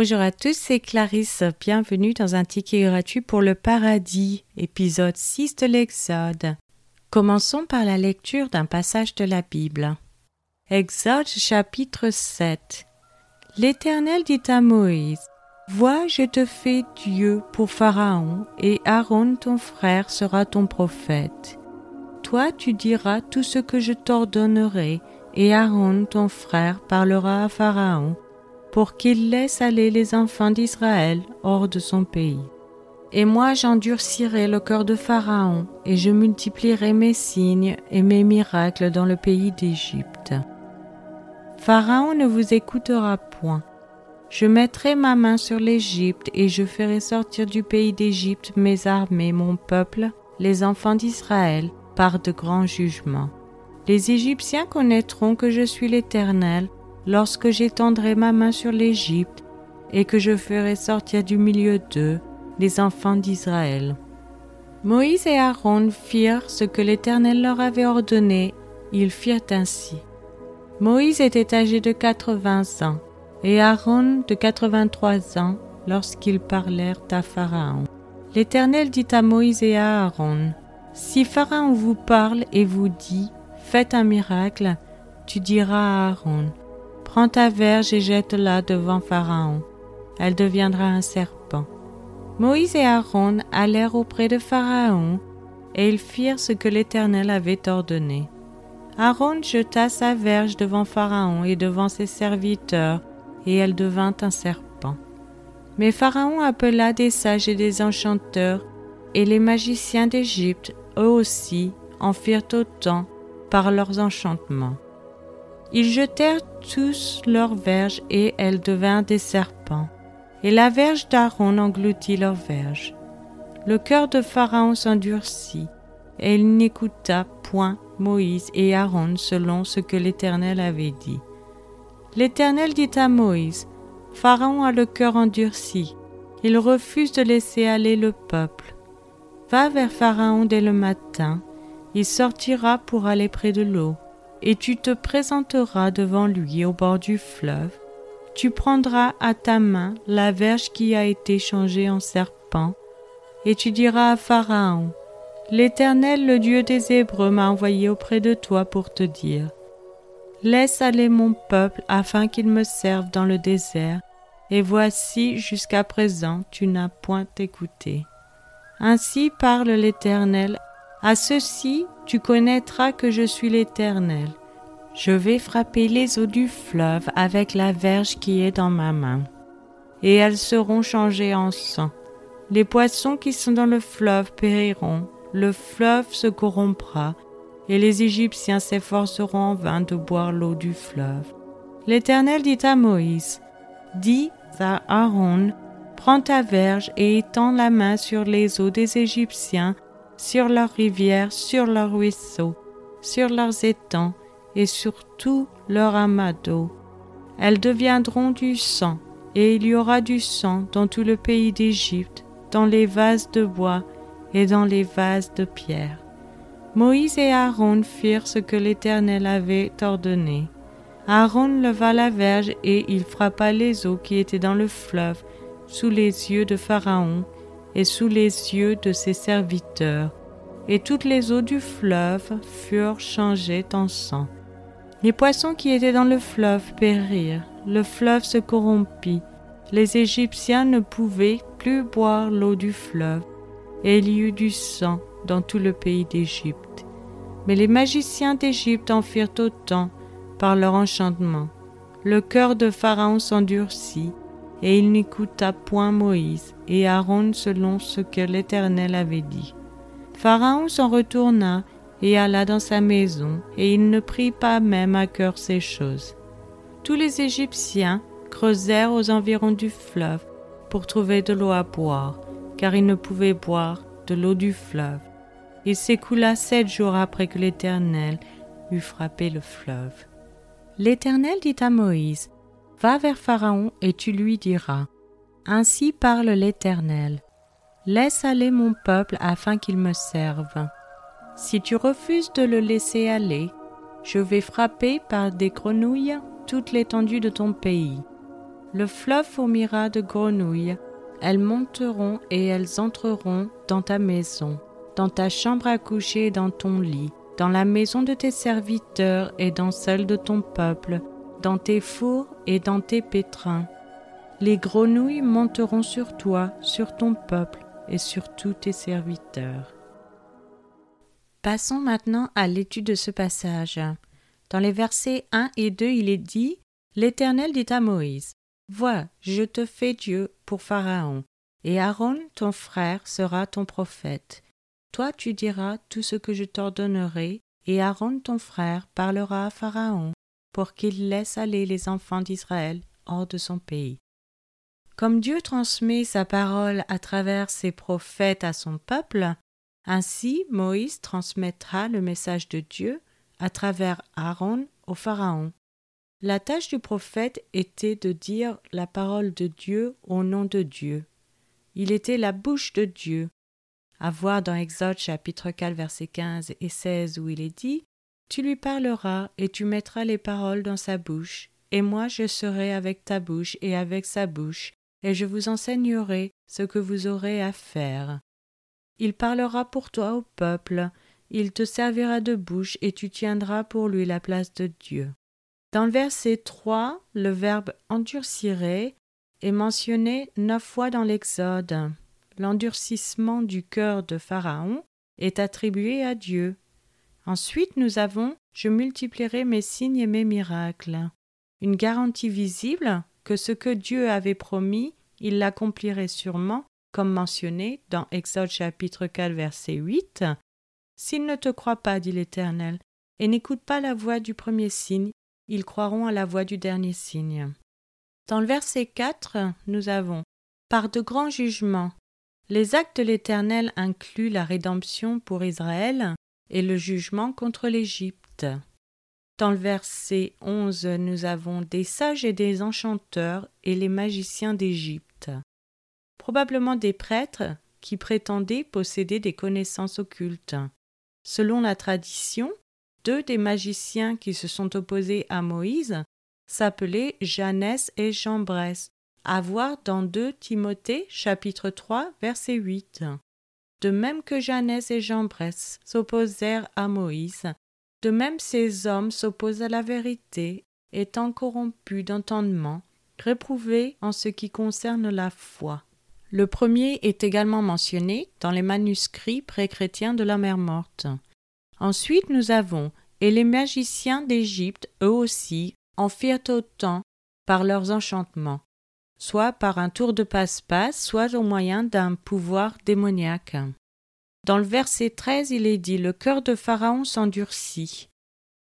Bonjour à tous, c'est Clarisse. Bienvenue dans un ticket gratuit pour le paradis, épisode 6 de l'Exode. Commençons par la lecture d'un passage de la Bible. Exode chapitre 7. L'Éternel dit à Moïse Vois, je te fais Dieu pour Pharaon, et Aaron ton frère sera ton prophète. Toi tu diras tout ce que je t'ordonnerai, et Aaron ton frère parlera à Pharaon pour qu'il laisse aller les enfants d'Israël hors de son pays. Et moi j'endurcirai le cœur de Pharaon, et je multiplierai mes signes et mes miracles dans le pays d'Égypte. Pharaon ne vous écoutera point. Je mettrai ma main sur l'Égypte, et je ferai sortir du pays d'Égypte mes armées, mon peuple, les enfants d'Israël, par de grands jugements. Les Égyptiens connaîtront que je suis l'Éternel, lorsque j'étendrai ma main sur l'Égypte et que je ferai sortir du milieu d'eux les enfants d'Israël. Moïse et Aaron firent ce que l'Éternel leur avait ordonné, ils firent ainsi. Moïse était âgé de quatre-vingts ans, et Aaron de quatre-vingt-trois ans lorsqu'ils parlèrent à Pharaon. L'Éternel dit à Moïse et à Aaron, Si Pharaon vous parle et vous dit, Faites un miracle, tu diras à Aaron, Prends ta verge et jette-la devant Pharaon. Elle deviendra un serpent. Moïse et Aaron allèrent auprès de Pharaon, et ils firent ce que l'Éternel avait ordonné. Aaron jeta sa verge devant Pharaon et devant ses serviteurs, et elle devint un serpent. Mais Pharaon appela des sages et des enchanteurs, et les magiciens d'Égypte, eux aussi, en firent autant par leurs enchantements. Ils jetèrent tous leurs verges et elles devinrent des serpents. Et la verge d'Aaron engloutit leurs verges. Le cœur de Pharaon s'endurcit, et il n'écouta point Moïse et Aaron selon ce que l'Éternel avait dit. L'Éternel dit à Moïse, Pharaon a le cœur endurci, il refuse de laisser aller le peuple. Va vers Pharaon dès le matin, il sortira pour aller près de l'eau et tu te présenteras devant lui au bord du fleuve. Tu prendras à ta main la verge qui a été changée en serpent, et tu diras à Pharaon, L'Éternel, le Dieu des Hébreux, m'a envoyé auprès de toi pour te dire, Laisse aller mon peuple afin qu'il me serve dans le désert, et voici jusqu'à présent tu n'as point écouté. Ainsi parle l'Éternel à ceci tu connaîtras que je suis l'Éternel. Je vais frapper les eaux du fleuve avec la verge qui est dans ma main, et elles seront changées en sang. Les poissons qui sont dans le fleuve périront, le fleuve se corrompra, et les Égyptiens s'efforceront en vain de boire l'eau du fleuve. L'Éternel dit à Moïse, Dis à Aaron, prends ta verge et étends la main sur les eaux des Égyptiens sur leurs rivières, sur leurs ruisseaux, sur leurs étangs et sur tout leur amas d'eau. Elles deviendront du sang, et il y aura du sang dans tout le pays d'Égypte, dans les vases de bois et dans les vases de pierre. Moïse et Aaron firent ce que l'Éternel avait ordonné. Aaron leva la verge et il frappa les eaux qui étaient dans le fleuve sous les yeux de Pharaon et sous les yeux de ses serviteurs, et toutes les eaux du fleuve furent changées en sang. Les poissons qui étaient dans le fleuve périrent, le fleuve se corrompit, les Égyptiens ne pouvaient plus boire l'eau du fleuve, et il y eut du sang dans tout le pays d'Égypte. Mais les magiciens d'Égypte en firent autant par leur enchantement. Le cœur de Pharaon s'endurcit, et il n'écouta point Moïse et Aaron selon ce que l'Éternel avait dit. Pharaon s'en retourna et alla dans sa maison, et il ne prit pas même à cœur ces choses. Tous les Égyptiens creusèrent aux environs du fleuve pour trouver de l'eau à boire, car ils ne pouvaient boire de l'eau du fleuve. Il s'écoula sept jours après que l'Éternel eut frappé le fleuve. L'Éternel dit à Moïse, Va vers Pharaon et tu lui diras, Ainsi parle l'Éternel, Laisse aller mon peuple afin qu'il me serve. Si tu refuses de le laisser aller, je vais frapper par des grenouilles toute l'étendue de ton pays. Le fleuve fourmira de grenouilles. Elles monteront et elles entreront dans ta maison, dans ta chambre à coucher et dans ton lit, dans la maison de tes serviteurs et dans celle de ton peuple, dans tes fours et dans tes pétrins. Les grenouilles monteront sur toi, sur ton peuple et sur tous tes serviteurs. Passons maintenant à l'étude de ce passage. Dans les versets 1 et 2, il est dit L'Éternel dit à Moïse Vois, je te fais Dieu pour Pharaon, et Aaron, ton frère, sera ton prophète. Toi tu diras tout ce que je t'ordonnerai, et Aaron, ton frère, parlera à Pharaon, pour qu'il laisse aller les enfants d'Israël hors de son pays. Comme Dieu transmet sa parole à travers ses prophètes à son peuple, ainsi Moïse transmettra le message de Dieu à travers Aaron au Pharaon. La tâche du prophète était de dire la parole de Dieu au nom de Dieu. Il était la bouche de Dieu. À voir dans Exode chapitre 4 versets 15 et 16 où il est dit Tu lui parleras et tu mettras les paroles dans sa bouche, et moi je serai avec ta bouche et avec sa bouche, et je vous enseignerai ce que vous aurez à faire. Il parlera pour toi au peuple, il te servira de bouche et tu tiendras pour lui la place de Dieu. Dans le verset 3, le verbe endurcirait est mentionné neuf fois dans l'Exode. L'endurcissement du cœur de Pharaon est attribué à Dieu. Ensuite, nous avons Je multiplierai mes signes et mes miracles. Une garantie visible que ce que Dieu avait promis, il l'accomplirait sûrement, comme mentionné dans Exode chapitre 4 verset 8. S'ils ne te croient pas, dit l'Éternel, et n'écoutent pas la voix du premier signe, ils croiront à la voix du dernier signe. Dans le verset 4, nous avons Par de grands jugements. Les actes de l'Éternel incluent la rédemption pour Israël et le jugement contre l'Égypte. Dans le verset 11, nous avons des sages et des enchanteurs et les magiciens d'Égypte. Probablement des prêtres qui prétendaient posséder des connaissances occultes. Selon la tradition, deux des magiciens qui se sont opposés à Moïse s'appelaient Jeannès et Jambres, à voir dans 2 Timothée chapitre 3 verset 8. De même que Jeannès et Jambres s'opposèrent à Moïse, de même ces hommes s'opposent à la vérité, étant corrompus d'entendement, réprouvés en ce qui concerne la foi. Le premier est également mentionné dans les manuscrits pré-chrétiens de la mer morte. Ensuite, nous avons Et les magiciens d'Égypte, eux aussi, en firent autant par leurs enchantements, soit par un tour de passe-passe, soit au moyen d'un pouvoir démoniaque. Dans le verset 13, il est dit Le cœur de Pharaon s'endurcit.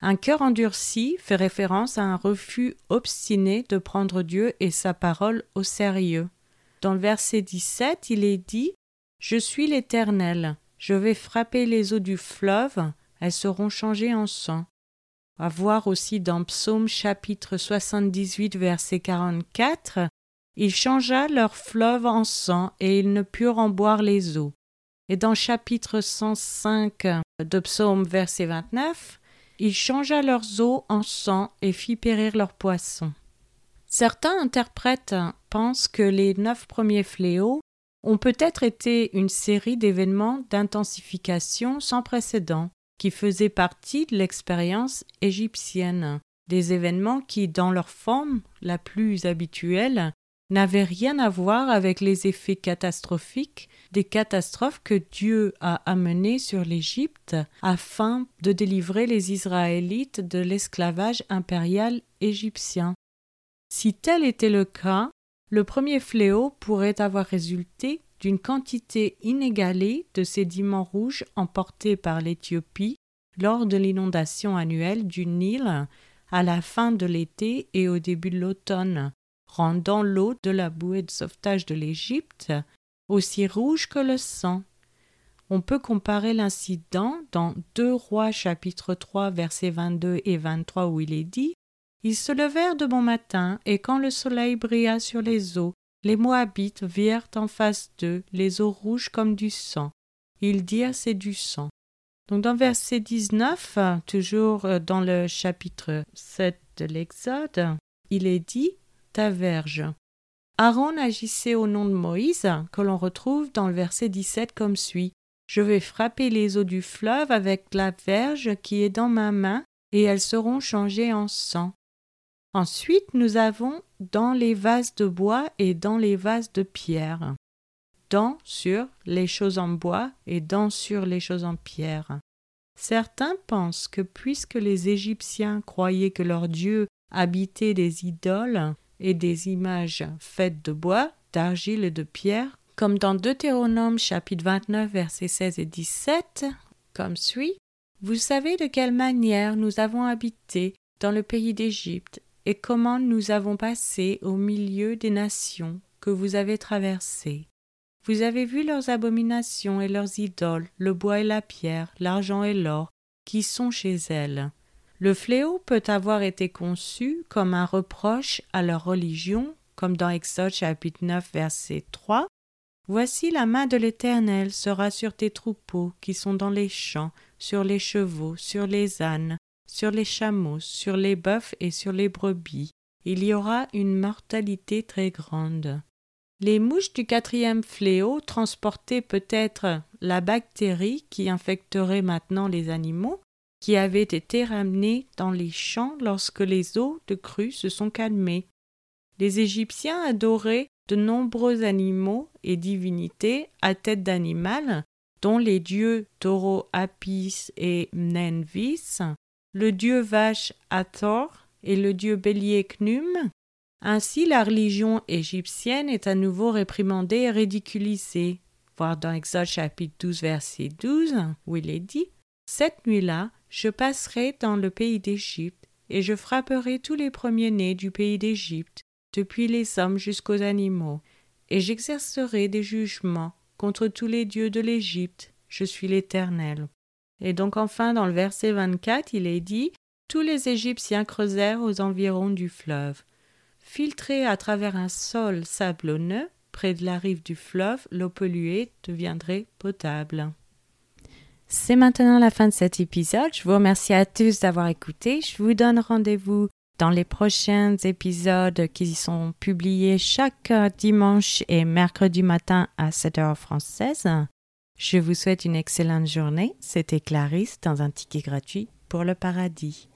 Un cœur endurci fait référence à un refus obstiné de prendre Dieu et sa parole au sérieux. Dans le verset 17, il est dit Je suis l'Éternel, je vais frapper les eaux du fleuve, elles seront changées en sang. À voir aussi dans Psaume chapitre 78 verset 44, Il changea leur fleuve en sang et ils ne purent en boire les eaux. Et dans chapitre 105 de Psaume verset 29, Il changea leurs eaux en sang et fit périr leurs poissons. Certains interprètes pensent que les neuf premiers fléaux ont peut-être été une série d'événements d'intensification sans précédent qui faisaient partie de l'expérience égyptienne, des événements qui, dans leur forme la plus habituelle, n'avaient rien à voir avec les effets catastrophiques des catastrophes que Dieu a amenées sur l'Égypte afin de délivrer les Israélites de l'esclavage impérial égyptien. Si tel était le cas, le premier fléau pourrait avoir résulté d'une quantité inégalée de sédiments rouges emportés par l'Éthiopie lors de l'inondation annuelle du Nil à la fin de l'été et au début de l'automne, rendant l'eau de la bouée de sauvetage de l'Égypte aussi rouge que le sang. On peut comparer l'incident dans 2 Rois chapitre 3 versets 22 et 23 où il est dit ils se levèrent de bon matin, et quand le soleil brilla sur les eaux, les Moabites virent en face d'eux les eaux rouges comme du sang. Ils dirent c'est du sang. Donc dans verset 19, toujours euh, dans le chapitre 7 de l'Exode, il est dit ta verge. Aaron agissait au nom de Moïse, que l'on retrouve dans le verset 17 comme suit. Je vais frapper les eaux du fleuve avec la verge qui est dans ma main, et elles seront changées en sang. Ensuite, nous avons dans les vases de bois et dans les vases de pierre. Dans sur les choses en bois et dans sur les choses en pierre. Certains pensent que puisque les Égyptiens croyaient que leur Dieu habitait des idoles et des images faites de bois, d'argile et de pierre, comme dans Deutéronome chapitre 29 versets 16 et 17, comme suit Vous savez de quelle manière nous avons habité dans le pays d'Égypte et comment nous avons passé au milieu des nations que vous avez traversées. Vous avez vu leurs abominations et leurs idoles, le bois et la pierre, l'argent et l'or, qui sont chez elles. Le fléau peut avoir été conçu comme un reproche à leur religion, comme dans Exode chapitre 9 verset 3. Voici la main de l'Éternel sera sur tes troupeaux qui sont dans les champs, sur les chevaux, sur les ânes, sur les chameaux, sur les bœufs et sur les brebis. Il y aura une mortalité très grande. Les mouches du quatrième fléau transportaient peut-être la bactérie qui infecterait maintenant les animaux, qui avaient été ramenés dans les champs lorsque les eaux de crue se sont calmées. Les Égyptiens adoraient de nombreux animaux et divinités à tête d'animal, dont les dieux taureau Apis et Mnenvis, le dieu vache Hathor et le dieu bélier Knum, ainsi, la religion égyptienne est à nouveau réprimandée et ridiculisée. Voir dans Exode chapitre 12, verset 12, où il est dit Cette nuit-là, je passerai dans le pays d'Égypte, et je frapperai tous les premiers-nés du pays d'Égypte, depuis les hommes jusqu'aux animaux, et j'exercerai des jugements contre tous les dieux de l'Égypte. Je suis l'Éternel. Et donc enfin dans le verset 24, il est dit Tous les Égyptiens creusèrent aux environs du fleuve. Filtrée à travers un sol sablonneux, près de la rive du fleuve, l'eau polluée deviendrait potable. C'est maintenant la fin de cet épisode. Je vous remercie à tous d'avoir écouté. Je vous donne rendez-vous dans les prochains épisodes qui sont publiés chaque dimanche et mercredi matin à 7 heures française. Je vous souhaite une excellente journée. C'était Clarisse dans un ticket gratuit pour le paradis.